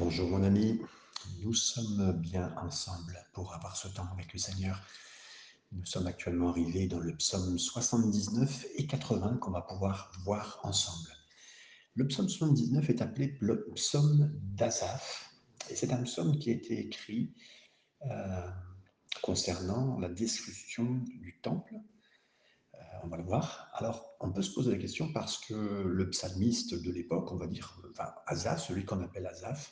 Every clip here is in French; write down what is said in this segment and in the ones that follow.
Bonjour mon ami, nous sommes bien ensemble pour avoir ce temps avec le Seigneur. Nous sommes actuellement arrivés dans le psaume 79 et 80 qu'on va pouvoir voir ensemble. Le psaume 79 est appelé le psaume d'Azaph et c'est un psaume qui a été écrit euh, concernant la destruction du temple. Euh, on va le voir. Alors, on peut se poser la question parce que le psalmiste de l'époque, on va dire, enfin, celui qu'on appelle euh,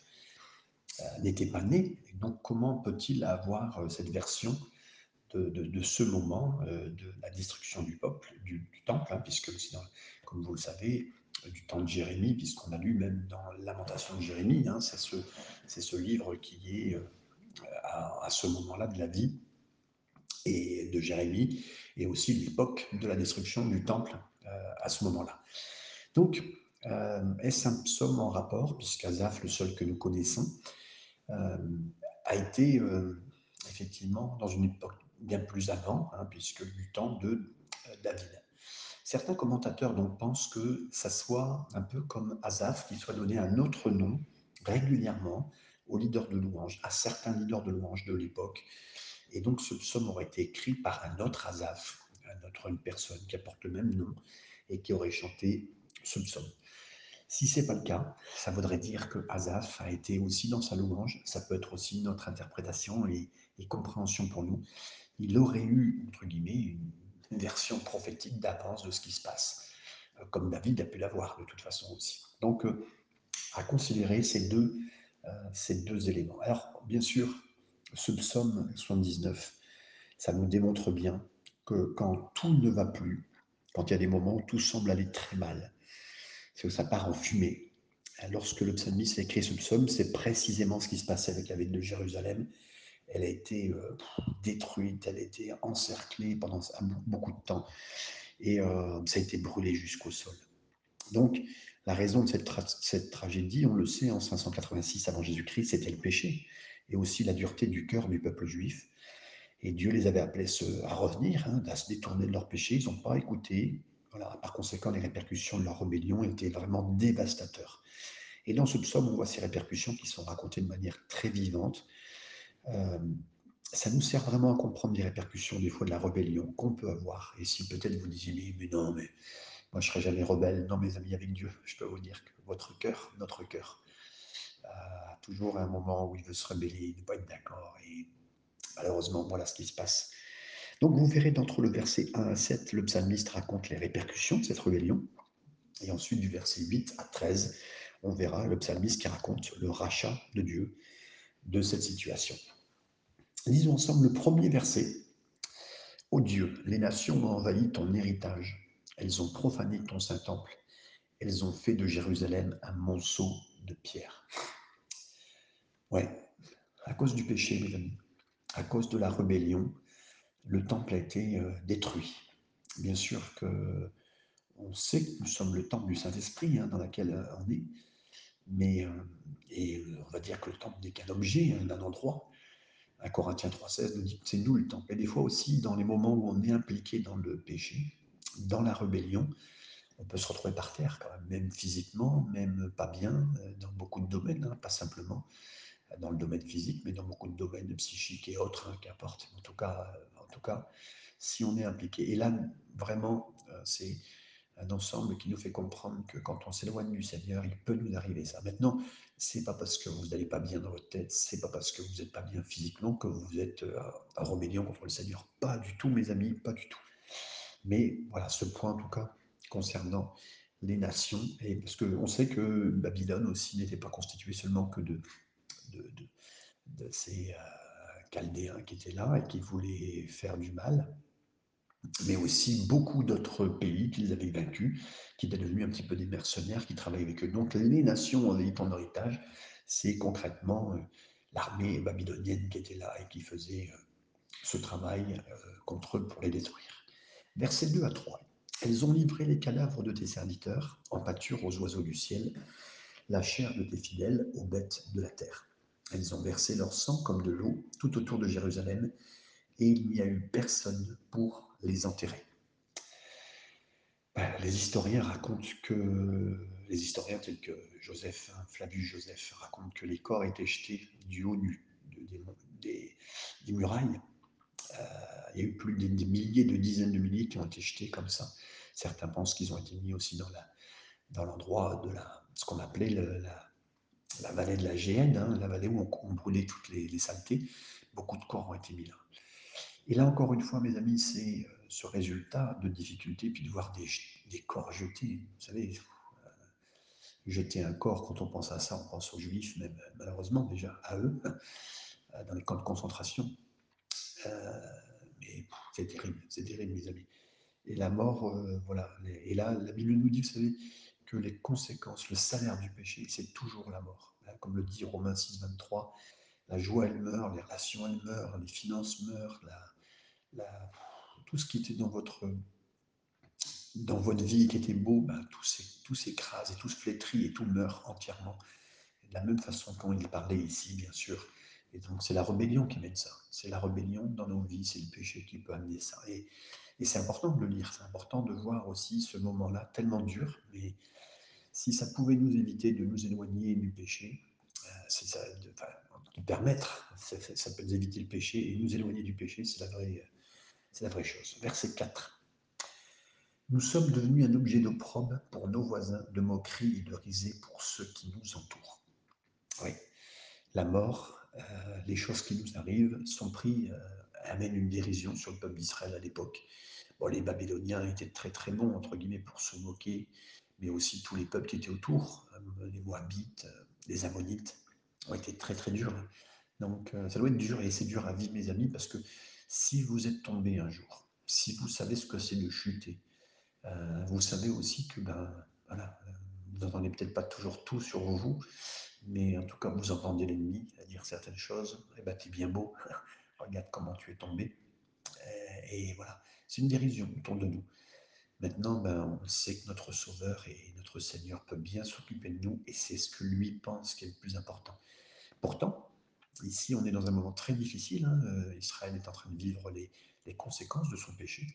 n'était pas né. donc, comment peut-il avoir euh, cette version de, ce moment euh, de la destruction du peuple, du, temple, hein, puisque comme vous le savez, du temps de Jérémie, puisqu'on a lu même dans Lamentation de Jérémie, hein, c'est ce, livre qui est à, ce moment-là de la vie et de Jérémie, et aussi l'époque de la destruction du temple à ce moment-là. Donc, est-ce un psaume en rapport, puisqu'Azaph, le seul que nous connaissons, euh, a été euh, effectivement dans une époque bien plus avant, hein, puisque du temps de euh, David. Certains commentateurs donc pensent que ça soit un peu comme Azaph, qui soit donné un autre nom régulièrement aux leaders de louange, à certains leaders de louange de l'époque. Et donc ce psaume aurait été écrit par un autre Azaph, un autre, personne qui apporte le même nom et qui aurait chanté ce psaume. Si ce n'est pas le cas, ça voudrait dire que Azaph a été aussi dans sa louange, ça peut être aussi notre interprétation et, compréhension pour nous. Il aurait eu, entre guillemets, une, version prophétique d'avance de ce qui se passe, euh, comme David a pu l'avoir de toute façon aussi. Donc, euh, à considérer ces deux, euh, ces deux éléments. Alors, bien sûr, ce psaume 79, ça nous démontre bien que quand tout ne va plus, quand il y a des moments où tout semble aller très mal, c'est que ça part en fumée. Lorsque le psalmiste a écrit ce psaume, c'est précisément ce qui se passait avec la ville de Jérusalem. Elle a été euh, détruite, elle a été encerclée pendant beaucoup de temps et euh, ça a été brûlé jusqu'au sol. Donc, la raison de cette, tragédie, on le sait, en 586 avant Jésus-Christ, c'était le péché et aussi la dureté du cœur du peuple juif. Et Dieu les avait appelés à revenir, hein, à se détourner de leur péché. Ils n'ont pas écouté, par conséquent, les répercussions de leur rébellion étaient vraiment dévastateurs. Et dans ce psaume, on voit ces répercussions qui sont racontées de manière très vivante. Euh, ça nous sert vraiment à comprendre les répercussions des fois de la rébellion qu'on peut avoir. Et si peut-être vous disiez, mais non, mais moi je serai jamais rebelle. Non, mes amis, avec Dieu, je peux vous dire que votre cœur, notre cœur, a toujours un moment où il veut se rebeller, ne pas être d'accord. Et malheureusement, voilà ce qui se passe. Donc vous verrez d'entre le verset 1 à 7, le psalmiste raconte les répercussions de cette rébellion. Et ensuite du verset 8 à 13, on verra le psalmiste qui raconte le rachat de Dieu de cette situation. Lisons ensemble le premier verset. Ô Dieu, les nations ont envahi ton héritage. Elles ont profané ton Saint-Temple. Elles ont fait de Jérusalem un monceau de pierre. Ouais, à cause du péché, mes à cause de la rébellion, le temple a été euh, détruit. Bien sûr que on sait que nous sommes le temple du Saint-Esprit hein, dans lequel euh, on est, mais euh, et on va dire que le temple n'est qu'un objet, hein, un endroit. Un Corinthiens 3,16 nous dit c'est nous le temple. Et des fois aussi, dans les moments où on est impliqué dans le péché, dans la rébellion, on peut se retrouver par terre quand même, même physiquement, même pas bien, dans beaucoup de domaines, hein, pas simplement dans le domaine physique, mais dans beaucoup de domaines psychiques et autres, qu'importe. En tout cas, en tout cas, si on est impliqué. Et là, vraiment, euh, c'est un ensemble qui nous fait comprendre que quand on s'éloigne du Seigneur, il peut nous arriver ça. Maintenant, c'est pas parce que vous n'allez pas bien dans votre tête, c'est pas parce que vous n'êtes pas bien physiquement que vous êtes euh, en rébellion contre le Seigneur. Pas du tout, mes amis, pas du tout. Mais voilà, ce point en tout cas concernant les nations, et parce qu'on sait que Babylone aussi n'était pas constituée seulement que de, de, ces euh, chaldéens qui étaient là et qui voulaient faire du mal, mais aussi beaucoup d'autres pays qu'ils avaient vaincus, qui étaient devenus un petit peu des mercenaires qui travaillaient avec eux. Donc les nations en ayant en héritage, c'est concrètement euh, l'armée babylonienne qui était là et qui faisait euh, ce travail contre eux pour les détruire. Versets 2 à 3. Elles ont livré les cadavres de tes serviteurs en pâture aux oiseaux du ciel, la chair de tes fidèles aux bêtes de la terre. Elles ont versé leur sang comme de l'eau tout autour de Jérusalem, et il n'y a eu personne pour les enterrer. Ben, les historiens racontent que les historiens tels que Joseph, hein, Flavius Joseph, racontent que les corps étaient jetés du haut du, des, des, murailles. Euh, il y a eu plus des, milliers, de dizaines de milliers qui ont été jetés comme ça. Certains pensent qu'ils ont été mis aussi dans l'endroit de la, ce qu'on appelait la, la, vallée de la Géhenne, hein, la vallée où on, brûlait toutes les, les, saletés. Beaucoup de corps ont été mis là. Et là, encore une fois, mes amis, c'est euh, ce résultat de difficulté, puis de voir des, corps jetés. Vous savez, euh, jeter un corps, quand on pense à ça, on pense aux juifs, même malheureusement déjà à eux, euh, dans les camps de concentration. Euh, mais c'est terrible, c'est terrible, mes amis. Et la mort, euh, voilà. Et là, la Bible nous dit, vous savez, que les conséquences, le salaire du péché, c'est toujours la mort. Hein, comme le dit Romains 6, 23, la joie, elle meurt, les relations, elles meurent, les finances meurent, tout ce qui était dans votre, dans votre vie qui était beau, ben, tout s'écrase et tout se flétrit et tout meurt entièrement. De la même façon quand il parlait ici, bien sûr. Et donc c'est la rébellion qui amène ça. C'est la rébellion dans nos vies, c'est le péché qui peut amener ça. Et, et c'est important de le lire, c'est important de voir aussi ce moment-là tellement dur, mais si ça pouvait nous éviter de nous éloigner du péché, euh, c'est ça, de, de permettre, ça, peut nous éviter le péché et nous éloigner du péché, c'est la vraie, la vraie chose. Verset 4. Nous sommes devenus un objet d'opprobre pour nos voisins, de moquerie et de risée pour ceux qui nous entourent. Oui, la mort, euh, les choses qui nous arrivent sont prises, euh, amènent une dérision sur le peuple d'Israël à l'époque. Bon, les Babyloniens étaient très très bons, entre guillemets, pour se moquer, mais aussi tous les peuples qui étaient autour, euh, les Moabites, euh, les Ammonites, ont été très très durs. Donc euh, ça doit être dur, et c'est dur à vivre, mes amis, parce que si vous êtes tombé un jour, si vous savez ce que c'est de chuter, vous savez aussi que, ben, voilà, vous n'entendez peut-être pas toujours tout sur vous, mais en tout cas, vous entendez l'ennemi dire certaines choses. Eh ben, t'es bien beau, regarde comment tu es tombé. Et voilà, c'est une dérision autour de nous. Maintenant, ben, on sait que notre Sauveur et notre Seigneur peut bien s'occuper de nous, et c'est ce que lui pense qui est le plus important. Pourtant, ici, on est dans un moment très difficile. Hein. Israël est en train de vivre les, conséquences de son péché,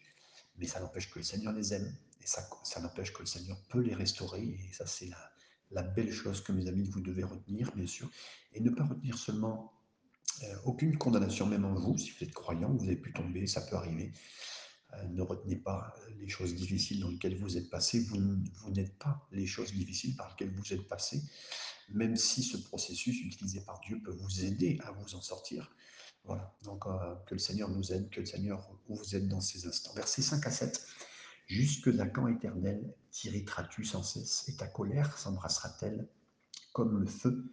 mais ça n'empêche que le Seigneur les aime, et ça, n'empêche que le Seigneur peut les restaurer, et ça, c'est la, la belle chose que mes amis, vous devez retenir, bien sûr, et ne pas retenir seulement euh, aucune condamnation, même en vous, si vous êtes croyant, vous avez pu tomber, ça peut arriver. Euh, ne retenez pas les choses difficiles dans lesquelles vous êtes passé. Vous, n'êtes pas les choses difficiles par lesquelles vous êtes passé, même si ce processus utilisé par Dieu peut vous aider à vous en sortir. Voilà, donc euh, que le Seigneur nous aide, que le Seigneur, vous êtes dans ces instants. Versets 5 à 7. Jusque à quand éternel t'irriteras-tu sans cesse et ta colère s'embrassera-t-elle comme le feu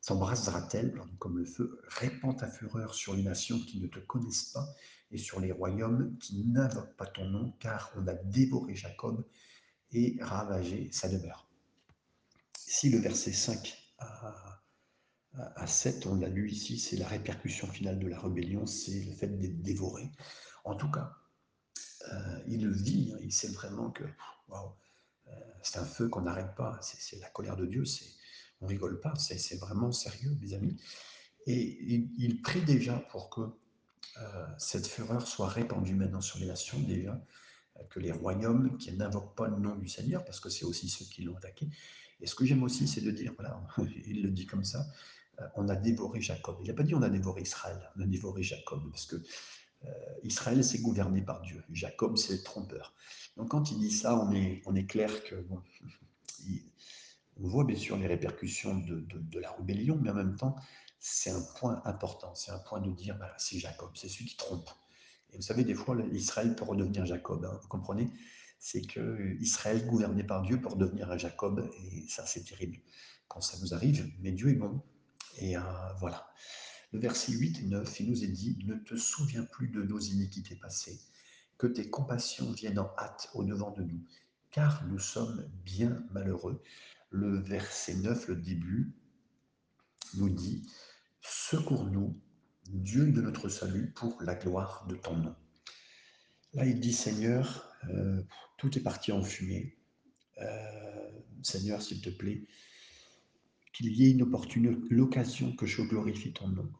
S'embrassera-t-elle comme le feu Répands ta fureur sur les nations qui ne te connaissent pas et sur les royaumes qui n'invoquent pas ton nom, car on a dévoré Jacob et ravagé sa demeure. Ici, le verset 5 à, à 7, on l'a lu ici, c'est la répercussion finale de la rébellion, c'est le fait d'être dévoré. En tout cas, euh, il le vit, hein, il sait vraiment que euh, c'est un feu qu'on n'arrête pas, c'est la colère de Dieu, on rigole pas, c'est vraiment sérieux, mes amis. Et il, prie déjà pour que euh, cette fureur soit répandue maintenant sur les nations déjà, que les royaumes qui n'invoquent pas le nom du Seigneur, parce que c'est aussi ceux qui l'ont attaqué. Et ce que j'aime aussi, c'est de dire, voilà, il le dit comme ça, euh, on a dévoré Jacob. Il n'a pas dit on a dévoré Israël, on a dévoré Jacob, parce que euh, Israël, c'est gouverné par Dieu. Jacob, c'est le trompeur. Donc quand il dit ça, on est, on est clair que, on voit bien sûr les répercussions de, la rébellion, mais en même temps, c'est un point important. C'est un point de dire, bah, c'est Jacob, c'est celui qui trompe. Et vous savez, des fois, Israël peut redevenir Jacob. Hein, vous comprenez? C'est que Israël, gouverné par Dieu, peut redevenir un Jacob. Et ça, c'est terrible quand ça nous arrive. Mais Dieu est bon. Et euh, voilà. Le verset 8 et 9, il nous est dit Ne te souviens plus de nos iniquités passées, que tes compassions viennent en hâte au-devant de nous, car nous sommes bien malheureux. Le verset 9, le début, nous dit Secours-nous, Dieu de notre salut, pour la gloire de ton nom. Là, il dit Seigneur, euh, tout est parti en fumée. Euh, Seigneur, s'il te plaît, qu'il y ait une opportune l'occasion que je glorifie ton nom.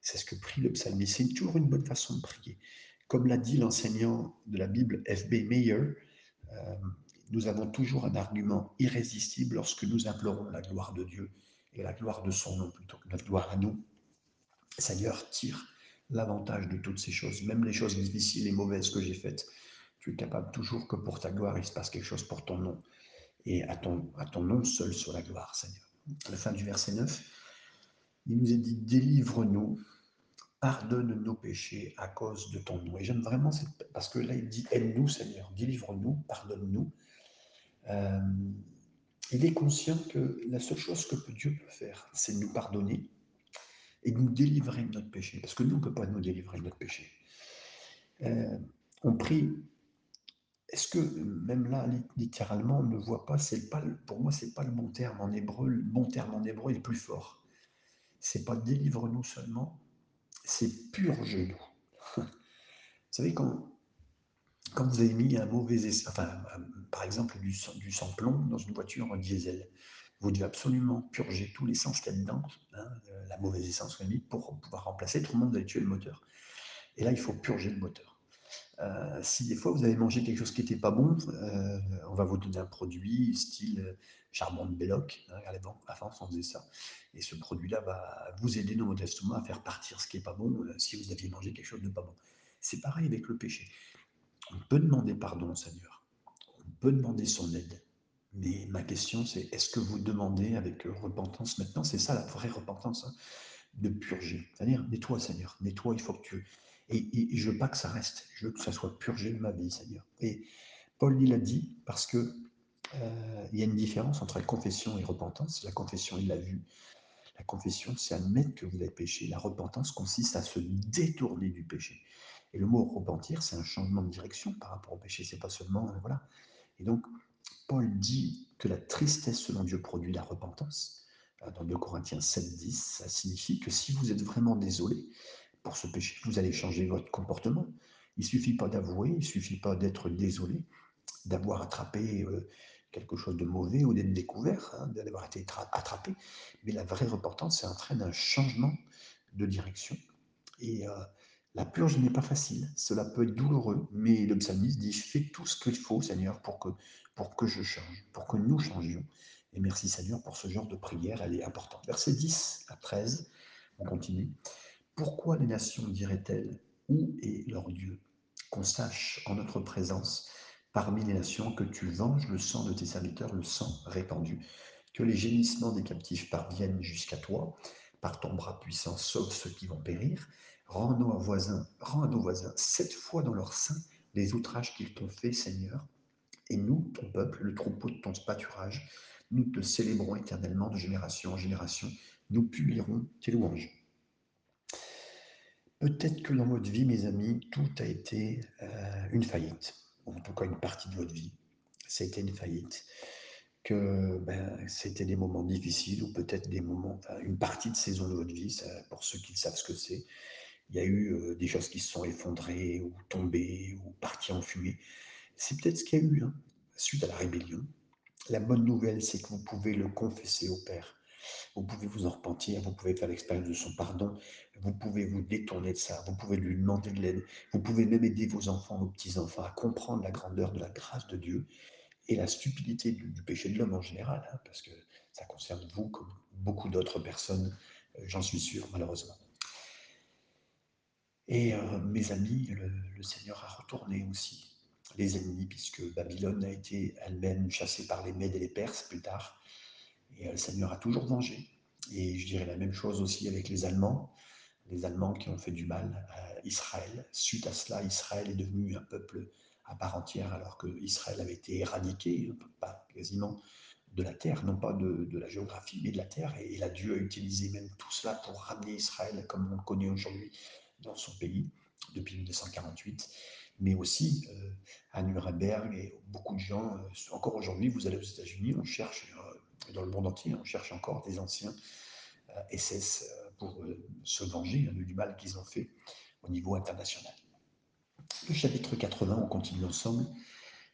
C'est ce que prie le psalmiste. C'est toujours une bonne façon de prier. Comme l'a dit l'enseignant de la Bible, F.B. Meyer, Euh, nous avons toujours un argument irrésistible lorsque nous implorons la gloire de Dieu et la gloire de son nom plutôt que notre gloire à nous. Seigneur, tire l'avantage de toutes ces choses, même les choses difficiles et mauvaises que j'ai faites. Tu es capable toujours que pour ta gloire, il se passe quelque chose pour ton nom. Et à ton, à ton nom seul sur la gloire, Seigneur. À la fin du verset 9, il nous est dit, délivre-nous, pardonne nos péchés à cause de ton nom. Et j'aime vraiment, parce que là, il dit, aide-nous, Seigneur, délivre-nous, pardonne-nous. Euh, il est conscient que la seule chose que Dieu peut faire, c'est nous pardonner et nous délivrer de notre péché. Parce que nous, on ne peut pas nous délivrer de notre péché. Euh, on prie. Est-ce que même là, littéralement, on ne voit pas, c'est pas, pour moi, c'est pas le bon terme en hébreu. Le bon terme en hébreu est plus fort. C'est pas délivre-nous seulement, c'est purge-nous. Vous savez, quand, quand vous avez mis un mauvais essai, enfin, par exemple du, du sans-plomb dans une voiture diesel, vous devez absolument purger tout l'essence qu'il y a dedans, hein, euh, la mauvaise essence pour pouvoir remplacer, tout le monde va tuer le moteur. Et là, il faut purger le moteur. Euh, si des fois vous avez mangé quelque chose qui n'était pas bon, euh, on va vous donner un produit style charbon de Belloc. Hein, avant, avant, on faisait ça. Et ce produit-là va vous aider dans votre estomac à faire partir ce qui n'est pas bon si vous aviez mangé quelque chose de pas bon. C'est pareil avec le péché. On peut demander pardon au Seigneur. On peut demander son aide. Mais ma question, c'est est-ce que vous demandez avec repentance maintenant? C'est ça la vraie repentance, hein, de purger. C'est-à-dire, nettoie, Seigneur, nettoie, il faut que tu. Et, je veux pas que ça reste, je veux que ça soit purgé de ma vie, Seigneur. Et Paul, il a dit, parce que euh, y a une différence entre la confession et repentance. La confession, il l'a vu. La confession, c'est admettre que vous avez péché. La repentance consiste à se détourner du péché. Et le mot repentir, c'est un changement de direction par rapport au péché. C'est pas seulement, euh, voilà. Et donc, Paul dit que la tristesse selon Dieu produit la repentance. Euh, dans 2 Corinthiens 7, 10, ça signifie que si vous êtes vraiment désolé pour ce péché, vous allez changer votre comportement. Il suffit pas d'avouer, il suffit pas d'être désolé, d'avoir attrapé euh, quelque chose de mauvais ou d'être découvert, hein, d'avoir été attrapé. Mais la vraie repentance, ça entraîne un changement de direction. Et la purge n'est pas facile, cela peut être douloureux, mais le dit Fais tout ce qu'il faut, Seigneur, pour que, pour que je change, pour que nous changions. Et merci, Seigneur, pour ce genre de prière, elle est importante. Verset 10 à 13, on continue. Pourquoi les nations diraient-elles Où est leur Dieu? Qu'on sache en notre présence parmi les nations que tu venges le sang de tes serviteurs, le sang répandu, que les gémissements des captifs parviennent jusqu'à toi, par ton bras puissant, sauve ceux qui vont périr Rends, nos voisins, rends à nos voisins sept fois dans leur sein les outrages qu'ils t'ont fait, Seigneur. Et nous, ton peuple, le troupeau de ton pâturage, nous te célébrons éternellement de génération en génération. Nous publierons tes louanges. Peut-être que dans votre vie, mes amis, tout a été euh, une faillite, ou en tout cas une partie de votre vie. Été une faillite. Que ben, c'était des moments difficiles, ou peut-être des moments, une partie de saison de votre vie, pour ceux qui savent ce que c'est il y a eu euh, des choses qui se sont effondrées ou tombées ou parties en fumée. C'est peut-être ce qu'il y a eu hein, suite à la rébellion. La bonne nouvelle, c'est que vous pouvez le confesser au Père. Vous pouvez vous en repentir, vous pouvez faire l'expérience de son pardon, vous pouvez vous détourner de ça, vous pouvez lui demander de l'aide, vous pouvez même aider vos enfants, vos petits-enfants à comprendre la grandeur de la grâce de Dieu et la stupidité du, péché de l'homme en général, hein, parce que ça concerne vous comme beaucoup d'autres personnes, euh, j'en suis sûr, malheureusement. Et euh, mes amis, le, Seigneur a retourné aussi les ennemis, puisque Babylone a été elle-même chassée par les Mèdes et les Perses plus tard. Et euh, le Seigneur a toujours vengé. Et je dirais la même chose aussi avec les Allemands, les Allemands qui ont fait du mal à Israël. Suite à cela, Israël est devenu un peuple à part entière, alors que Israël avait été éradiqué, pas quasiment de la terre, non pas de, la géographie, mais de la terre. Et, et Dieu a utilisé même tout cela pour ramener Israël comme on le connaît aujourd'hui dans son pays depuis 1948, mais aussi euh, à Nuremberg et beaucoup de gens, euh, encore aujourd'hui, vous allez aux États-Unis, on cherche, euh, dans le monde entier, on cherche encore des anciens SS pour se venger hein, du mal qu'ils ont fait au niveau international. Le chapitre 80, on continue ensemble.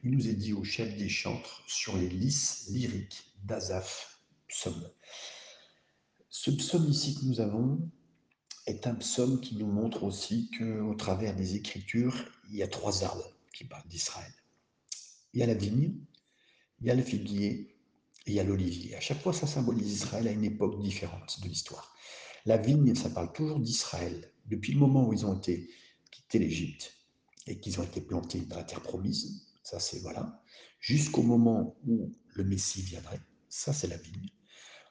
Il nous est dit au chef des chantres sur les lys lyriques d'Azaph, psaume. Ce psaume ici que nous avons, est un psaume qui nous montre aussi qu'au travers des Écritures, il y a trois arbres qui parlent d'Israël. Il y a la vigne, il y a le figuier et il y a l'olivier. À chaque fois, ça symbolise Israël à une époque différente de l'histoire. La vigne, ça parle toujours d'Israël. Depuis le moment où ils ont été quittés l'Égypte et qu'ils ont été plantés dans la terre promise, ça c'est voilà, jusqu'au moment où le Messie viendrait, ça c'est la vigne.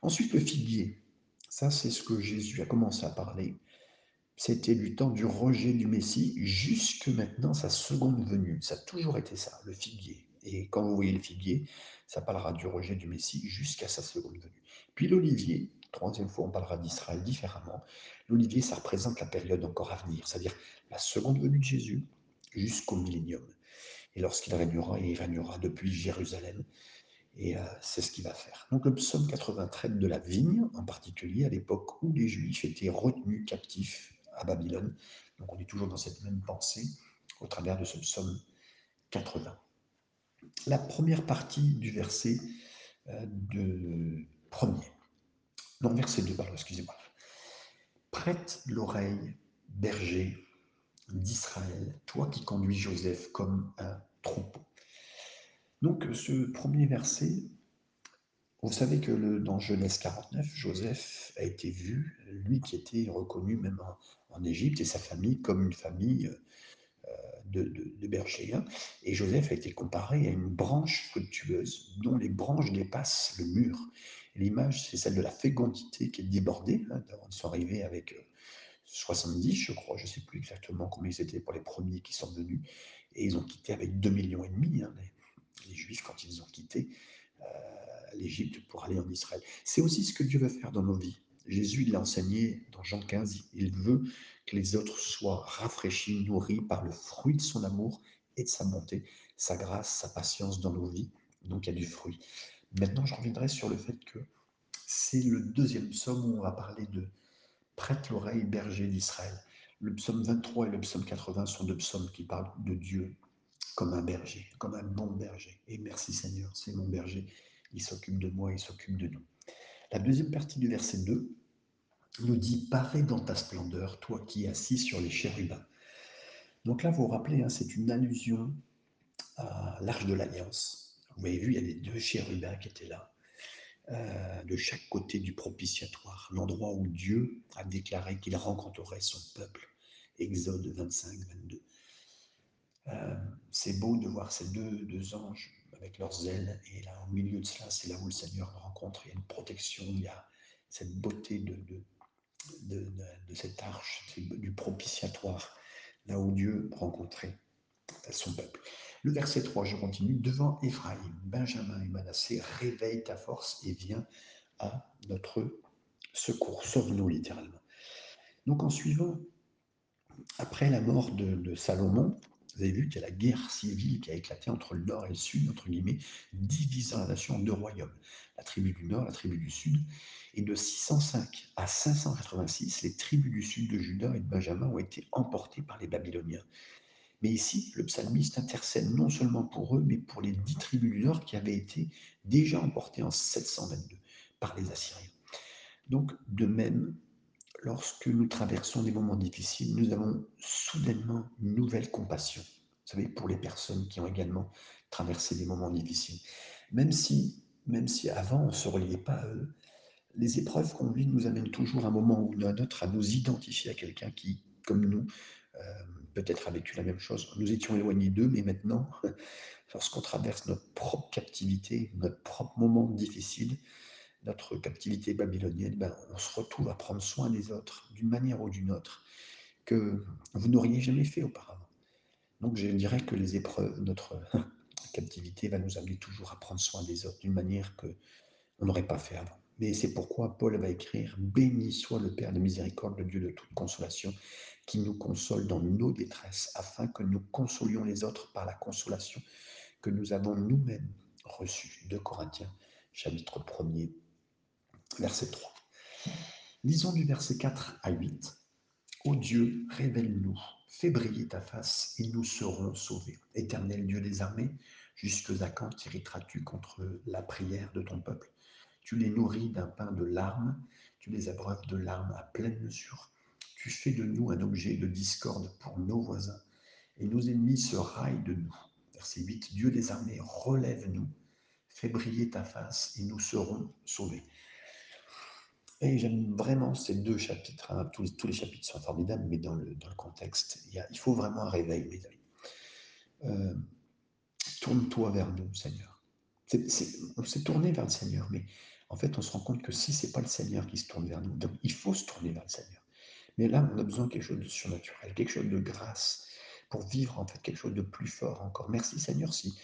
Ensuite, le figuier, ça c'est ce que Jésus a commencé à parler. C'était du temps du rejet du Messie jusque maintenant sa seconde venue. Ça a toujours été ça, le figuier. Et quand vous voyez le figuier, ça parlera du rejet du Messie jusqu'à sa seconde venue. Puis l'olivier, troisième fois on parlera d'Israël différemment. L'olivier, ça représente la période encore à venir, c'est-à-dire la seconde venue de Jésus jusqu'au millénium. Et lorsqu'il régnera, il régnera depuis Jérusalem. Et euh, c'est ce qu'il va faire. Donc le psaume 80 traite de la vigne, en particulier à l'époque où les Juifs étaient retenus captifs à Babylone. Donc on est toujours dans cette même pensée au travers de ce psaume 80 la première partie du verset euh, de premier. Non, verset 2, pardon, excusez-moi. Prête l'oreille, berger d'Israël, toi qui conduis Joseph comme un troupeau. Donc ce premier verset, vous savez que dans Genèse 49, Joseph a été vu, lui qui était reconnu même en, Égypte et sa famille comme une famille euh, de, berger. Hein. Et Joseph a été comparé à une branche fructueuse dont les branches dépassent le mur. L'image, c'est celle de la fécondité qui est débordée. Hein. Ils sont arrivés avec 70, euh, je crois, je ne sais plus exactement combien ils étaient pour les premiers qui sont venus. Et ils ont quitté avec 2 millions hein, les, Juifs, quand ils ont quitté euh, l'Égypte pour aller en Israël. C'est aussi ce que Dieu veut faire dans nos vies. Jésus l'a enseigné dans Jean 15, il veut que les autres soient rafraîchis, nourris par le fruit de son amour et de sa bonté, sa grâce, sa patience dans nos vies. Donc il y a du fruit. Maintenant, je reviendrai sur le fait que c'est le deuxième psaume où on va parler de prête l'oreille, berger d'Israël. Le psaume 23 et le psaume 80 sont deux psaumes qui parlent de Dieu comme un berger, comme un bon berger. Et merci Seigneur, c'est mon berger. Il s'occupe de moi, il s'occupe de nous. La deuxième partie du verset 2 nous dit Parais dans ta splendeur, toi qui es assis sur les chérubins. Donc là, vous vous rappelez, hein, c'est une allusion à l'Arche de l'Alliance. Vous avez vu, il y a les deux chérubins qui étaient là, euh, de chaque côté du propitiatoire, l'endroit où Dieu a déclaré qu'il rencontrerait son peuple. Exode 25, 22. Euh, c'est beau de voir ces deux, deux anges avec leurs ailes, et là, au milieu de cela, c'est là où le Seigneur le rencontre. Il y a une protection, il y a cette beauté de, de de, cette arche, du propitiatoire, là où Dieu rencontrait son peuple. Le verset 3, je continue. Devant Éphraïm, Benjamin et Manassé, réveille ta force et viens à notre secours. Sauve-nous littéralement. Donc en suivant, après la mort de Salomon, vous avez vu qu'il y a la guerre civile qui a éclaté entre le nord et le sud, entre guillemets, divisant la nation en deux royaumes. La tribu du nord, la tribu du sud. Et de 605 à 586, les tribus du sud de Juda et de Benjamin ont été emportées par les Babyloniens. Mais ici, le psalmiste intercède non seulement pour eux, mais pour les dix tribus du nord qui avaient été déjà emportées en 722 par les Assyriens. Donc, de même, lorsque nous traversons des moments difficiles, nous avons soudainement une nouvelle compassion. Vous savez, pour les personnes qui ont également traversé des moments difficiles. Même si, même si avant on ne se reliait pas à eux, les épreuves qu'on vit nous amènent toujours à un moment ou à un autre à nous identifier à quelqu'un qui, comme nous, euh, peut-être a vécu la même chose. Nous étions éloignés d'eux, mais maintenant, lorsqu'on traverse notre propre captivité, notre propre moment difficile, notre captivité babylonienne, ben, on se retrouve à prendre soin des autres d'une manière ou d'une autre que vous n'auriez jamais fait auparavant. Donc je dirais que les épreuves, notre captivité va nous amener toujours à prendre soin des autres d'une manière que on n'aurait pas fait avant. Mais c'est pourquoi Paul va écrire Béni soit le Père de miséricorde, le Dieu de toute consolation, qui nous console dans nos détresses, afin que nous consolions les autres par la consolation que nous avons nous-mêmes reçue. De Corinthiens, chapitre 1er, verset 3. Lisons du verset 4 à 8. Ô Dieu, révèle-nous, fais briller ta face, et nous serons sauvés. Éternel Dieu des armées, jusque à quand t'irriteras-tu contre la prière de ton peuple? Tu les nourris d'un pain de larmes, tu les abreuves de larmes à pleine mesure. Tu fais de nous un objet de discorde pour nos voisins, et nos ennemis se raillent de nous. verset 8, Dieu des armées, relève-nous, fais briller ta face et nous serons sauvés. Et j'aime vraiment ces deux chapitres. Hein. Tous, les chapitres sont formidables, mais dans le, contexte, il, faut vraiment un réveil, mes. Euh, Tourne-toi vers nous, Seigneur. On s'est tourné vers le Seigneur, mais en fait, on se rend compte que si c'est pas le Seigneur qui se tourne vers nous, donc il faut se tourner vers le Seigneur. Mais là, on a besoin de quelque chose de surnaturel, quelque chose de grâce, pour vivre en fait quelque chose de plus fort encore. Merci Seigneur, si,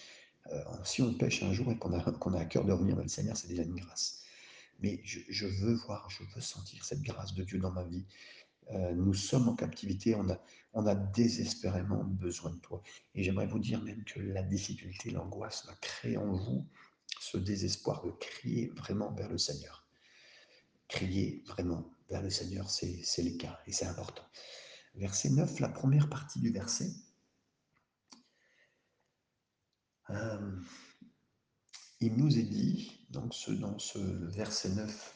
euh, on pêche un jour et qu'on a à cœur de revenir vers le Seigneur, c'est déjà une grâce. Mais je, veux voir, je veux sentir cette grâce de Dieu dans ma vie. Euh, nous sommes en captivité, on a, on a désespérément besoin de toi. Et j'aimerais vous dire même que la difficulté, l'angoisse va créer en vous ce désespoir de crier vraiment vers le Seigneur. Crier vraiment vers le Seigneur, c'est le cas et c'est important. Verset 9, la première partie du verset. Euh, il nous est dit, donc dans ce verset 9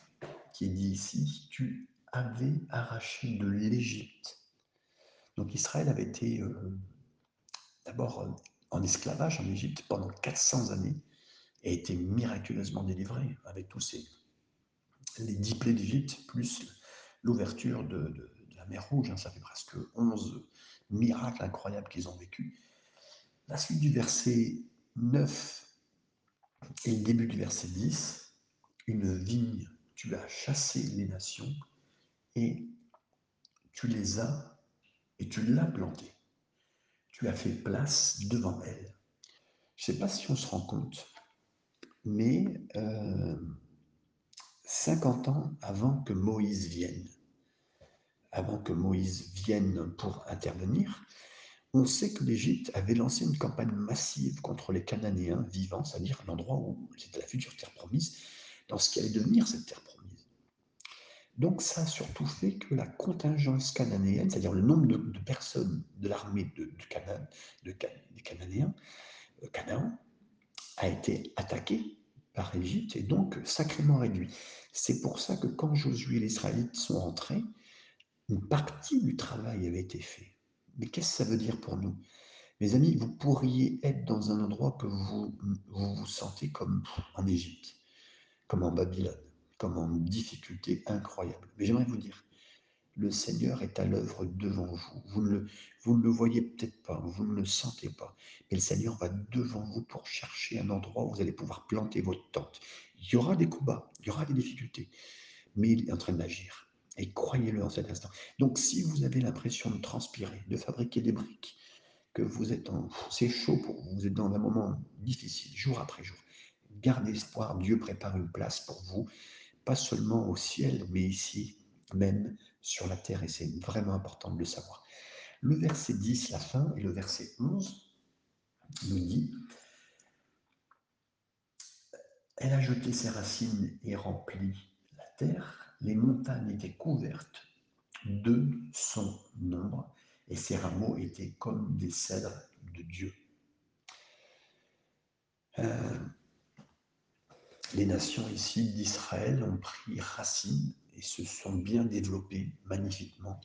qui est dit ici, tu avais arraché de l'Égypte. Donc Israël avait été euh, d'abord en esclavage en Égypte pendant 400 années et a été miraculeusement délivré avec tous ces les dix plaies d'Égypte plus l'ouverture de, la mer Rouge. Hein, ça fait presque 11 miracles incroyables qu'ils ont vécu. La suite du verset 9 et le début du verset 10, une vigne, tu as chassé les nations et tu les as et tu l'as plantée. Tu as fait place devant elle. Je ne sais pas si on se rend compte, mais euh, 50 ans avant que Moïse vienne, avant que Moïse vienne pour intervenir, on sait que l'Égypte avait lancé une campagne massive contre les Cananéens vivants, c'est-à-dire l'endroit où c'était la future terre promise, dans ce qui allait devenir cette terre promise. Donc ça a surtout fait que la contingence cananéenne, c'est-à-dire le nombre de, personnes de l'armée de, Canaan, de, des Cananéens, euh, Canaan, a été attaquée par l'Égypte et donc sacrément réduit. C'est pour ça que quand Josué et les Israélites sont entrés, une partie du travail avait été fait. Mais qu'est-ce que ça veut dire pour nous? Mes amis, vous pourriez être dans un endroit que vous vous, sentez comme en Égypte, comme en Babylone, comme en difficulté incroyable. Mais j'aimerais vous dire, le Seigneur est à l'œuvre devant vous. Vous ne, le, vous ne le voyez peut-être pas, vous ne le sentez pas, mais le Seigneur va devant vous pour chercher un endroit où vous allez pouvoir planter votre tente. Il y aura des coups bas, il y aura des difficultés, mais il est en train d'agir. Et croyez-le en cet instant. Donc, si vous avez l'impression de transpirer, de fabriquer des briques, que vous êtes en. C'est chaud pour vous, vous êtes dans un moment difficile, jour après jour, gardez espoir, Dieu prépare une place pour vous, pas seulement au ciel, mais ici même sur la terre, et c'est vraiment important de le savoir. Le verset 10, la fin, et le verset 11 nous dit Elle a jeté ses racines et rempli la terre, les montagnes étaient couvertes de son nombre, et ses rameaux étaient comme des cèdres de Dieu. Euh, les nations ici d'Israël ont pris racine et se sont bien développés magnifiquement.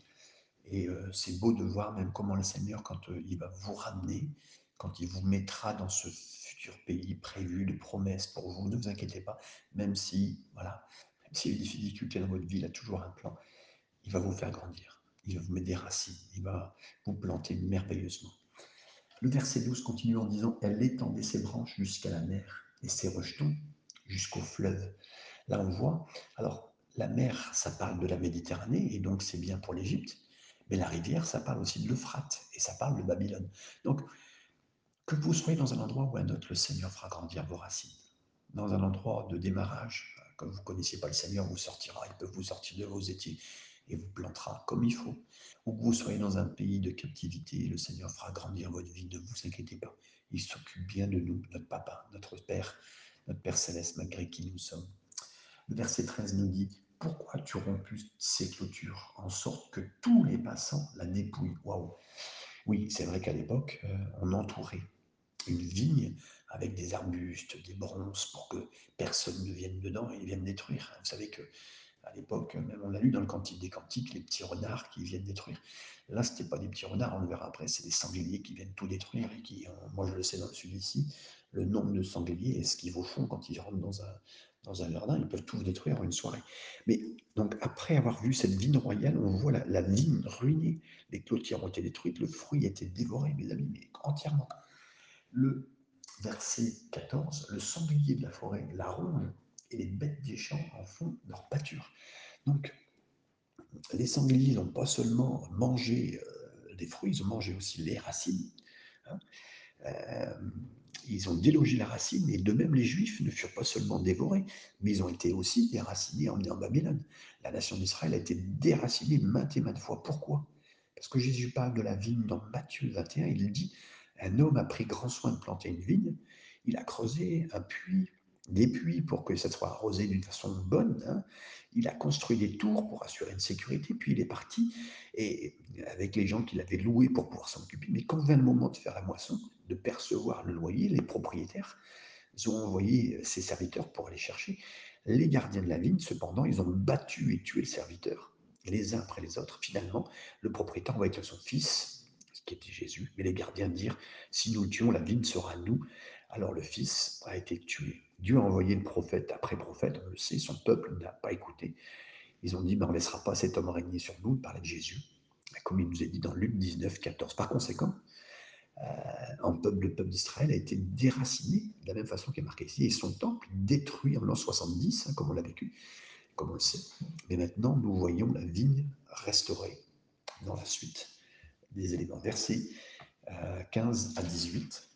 Et euh, c'est beau de voir même comment le Seigneur, quand euh, il va vous ramener, quand il vous mettra dans ce futur pays prévu de promesses pour vous, ne vous inquiétez pas, même si, voilà, s'il y a des difficultés dans votre vie, il a toujours un plan. Il va vous faire grandir, il va vous mettre des racines, il va vous planter merveilleusement. Le verset 12 continue en disant Elle étendait ses branches jusqu'à la mer et ses rejetons jusqu'au fleuve. Là, on voit, alors la mer, ça parle de la Méditerranée, et donc c'est bien pour l'Égypte, mais la rivière, ça parle aussi de l'Euphrate, et ça parle de Babylone. Donc, que vous soyez dans un endroit ou un autre, le Seigneur fera grandir vos racines. Dans un endroit de démarrage, comme vous ne connaissiez pas le Seigneur, vous sortira, il peut vous sortir de vos étiers et vous plantera comme il faut. Ou que vous soyez dans un pays de captivité, le Seigneur fera grandir votre vie, ne vous inquiétez pas. Il s'occupe bien de nous, notre papa, notre Père, notre Père céleste, malgré qui nous sommes. Le verset 13 nous dit Pourquoi tu rompu ces clôtures en sorte que tous les passants la dépouillent? Waouh Oui, c'est vrai qu'à l'époque, euh, on entourait une vigne avec des arbustes, des bronzes pour que personne ne vienne dedans et vienne détruire. Vous savez que À l'époque, même on l'a lu dans le Cantique des Cantiques, les petits renards qui viennent détruire. Là, ce n'était pas des petits renards, on le verra après, c'est des sangliers qui viennent tout détruire et qui, moi je le sais dans le sud ici, le nombre de sangliers et ce qu'ils vous font quand ils rentrent dans un, dans un jardin, ils peuvent tout détruire en une soirée. Mais donc après avoir vu cette vigne royale, on voit la, la vigne ruinée, les clôtures ont été détruites, le fruit a été dévoré, mes amis, mais entièrement. Le verset 14, le sanglier de la forêt la ronge et les bêtes des champs en font leur pâture. Donc, les sangliers n'ont pas seulement mangé euh, des fruits, ils ont mangé aussi les racines. Hein. Euh, ils ont délogé la racine, et de même les Juifs ne furent pas seulement dévorés, mais ils ont été aussi déracinés, emmenés en Babylone. La nation d'Israël a été déracinée maintes et maintes fois. Pourquoi? Parce que Jésus parle de la vigne dans Matthieu 21, il dit, un homme a pris grand soin de planter une vigne, il a creusé un puits, des puits pour que ça soit arrosé d'une façon bonne, hein. il a construit des tours pour assurer une sécurité, puis il est parti, et avec les gens qu'il avait loués pour pouvoir s'en occuper. Mais quand vient le moment de faire la moisson, de percevoir le loyer, les propriétaires ont envoyé ses serviteurs pour aller chercher. Les gardiens de la vigne, cependant, ils ont battu et tué le serviteur, les uns après les autres. Finalement, le propriétaire envoyé son fils, qui était Jésus, mais les gardiens dirent, si nous tuons, la vigne sera à nous. Alors le fils a été tué. Dieu a envoyé le prophète après prophète, on le sait, son peuple n'a pas écouté. Ils ont dit, mais on ne laissera pas cet homme régner sur nous, il parlait de Jésus, comme il nous est dit dans Luc 19, 14. Par conséquent, euh, le peuple d'Israël a été déraciné de la même façon qu'il est marqué ici, et son temple détruit en l'an 70, hein, comme on l'a vécu, comme on le sait. Mais maintenant, nous voyons la vigne restaurée dans la suite des éléments. Versets 15 à 18.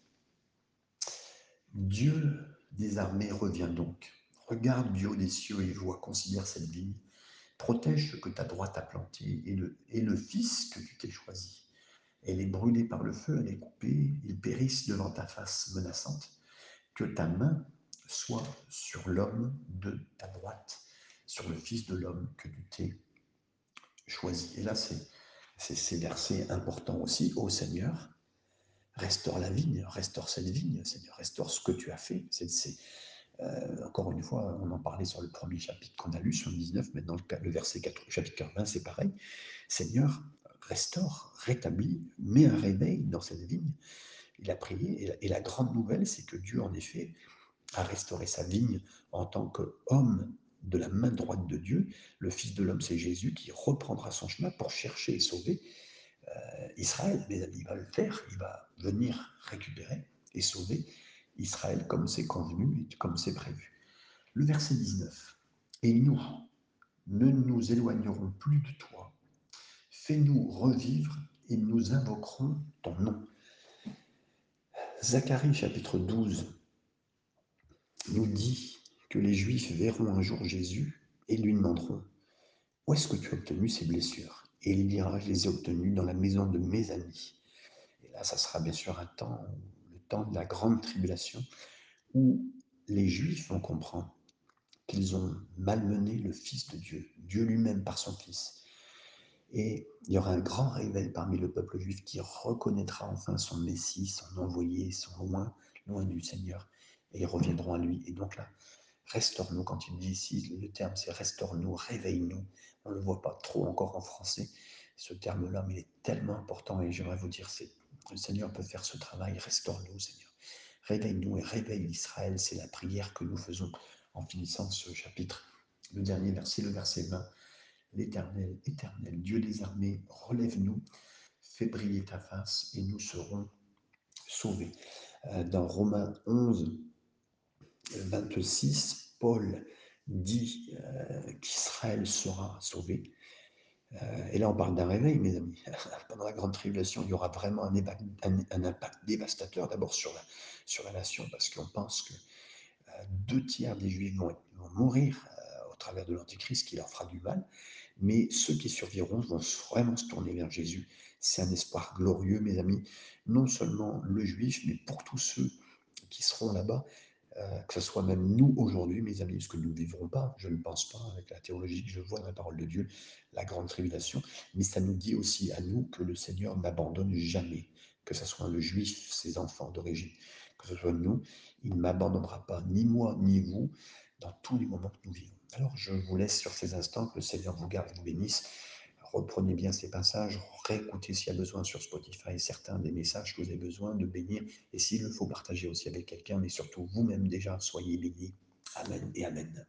Dieu des armées revient donc. Regarde du haut des cieux et voit, considère cette vigne. Protège ce que ta droite a planté et le, et le fils que tu t'es choisi. Elle est brûlée par le feu, elle est coupée, ils périssent devant ta face menaçante. Que ta main soit sur l'homme de ta droite, sur le Fils de l'homme que tu t'es choisi. Et là, c'est ces versets importants aussi. Ô Seigneur, restaure la vigne, restaure cette vigne, Seigneur, restaure ce que tu as fait. C'est, euh, encore une fois, on en parlait sur le premier chapitre qu'on a lu, sur le 19, maintenant le, verset 4, chapitre 80, c'est pareil. Seigneur, restaure, rétablit, met un réveil dans cette vigne. Il a prié, et la, grande nouvelle, c'est que Dieu, en effet, a restauré sa vigne en tant qu'homme de la main droite de Dieu. Le Fils de l'homme, c'est Jésus qui reprendra son chemin pour chercher et sauver euh, Israël. Mes amis, il va le faire, il va venir récupérer et sauver Israël comme c'est convenu et comme c'est prévu. Le verset 19. Et nous ne nous éloignerons plus de toi Fais-nous revivre et nous invoquerons ton nom. Zacharie chapitre 12 nous dit que les Juifs verront un jour Jésus et lui demanderont Où est-ce que tu as obtenu ces blessures? Et il dira Je les ai obtenues dans la maison de mes amis. Et là, ça sera bien sûr un temps, le temps de la grande tribulation, où les Juifs vont comprendre qu'ils ont malmené le Fils de Dieu, Dieu lui-même par son Fils. Et il y aura un grand réveil parmi le peuple juif qui reconnaîtra enfin son Messie, son envoyé, son loin, loin du Seigneur, et ils reviendront à lui. Et donc là, restaure-nous, quand il dit ici, le terme c'est restaure-nous, réveille-nous. On ne le voit pas trop encore en français, ce terme-là, mais il est tellement important et j'aimerais vous dire, c'est le Seigneur peut faire ce travail, restaure-nous, Seigneur. Réveille-nous et réveille Israël, c'est la prière que nous faisons en finissant ce chapitre. Le dernier verset, le verset 20 l'Éternel, éternel, Dieu des armées, relève-nous, fais briller ta face et nous serons sauvés. Euh, dans Romains 11, 26, Paul dit euh, qu'Israël sera sauvé. Euh, et là, on parle d'un réveil, mes amis. Pendant la grande tribulation, il y aura vraiment un, impact dévastateur, d'abord sur la, sur la nation, parce qu'on pense que deux tiers des Juifs vont, vont mourir au travers de l'Antichrist qui leur fera du mal. Mais ceux qui survivront vont vraiment se tourner vers Jésus. C'est un espoir glorieux, mes amis, non seulement le juif, mais pour tous ceux qui seront là-bas, euh, que ce soit même nous aujourd'hui, mes amis, parce que nous ne vivrons pas, je ne pense pas, avec la théologie que je vois dans la parole de Dieu, la grande tribulation, mais ça nous dit aussi à nous que le Seigneur n'abandonne jamais, que ce soit le juif, ses enfants d'origine, que ce soit nous, il ne m'abandonnera pas, ni moi, ni vous, dans tous les moments que nous vivons. Alors je vous laisse sur ces instants, que le Seigneur vous garde, vous bénisse. Reprenez bien ces passages, réécoutez s'il y a besoin sur Spotify certains des messages que vous avez besoin de bénir, et s'il le faut partager aussi avec quelqu'un, mais surtout vous-même déjà, soyez bénis. Amen et Amen.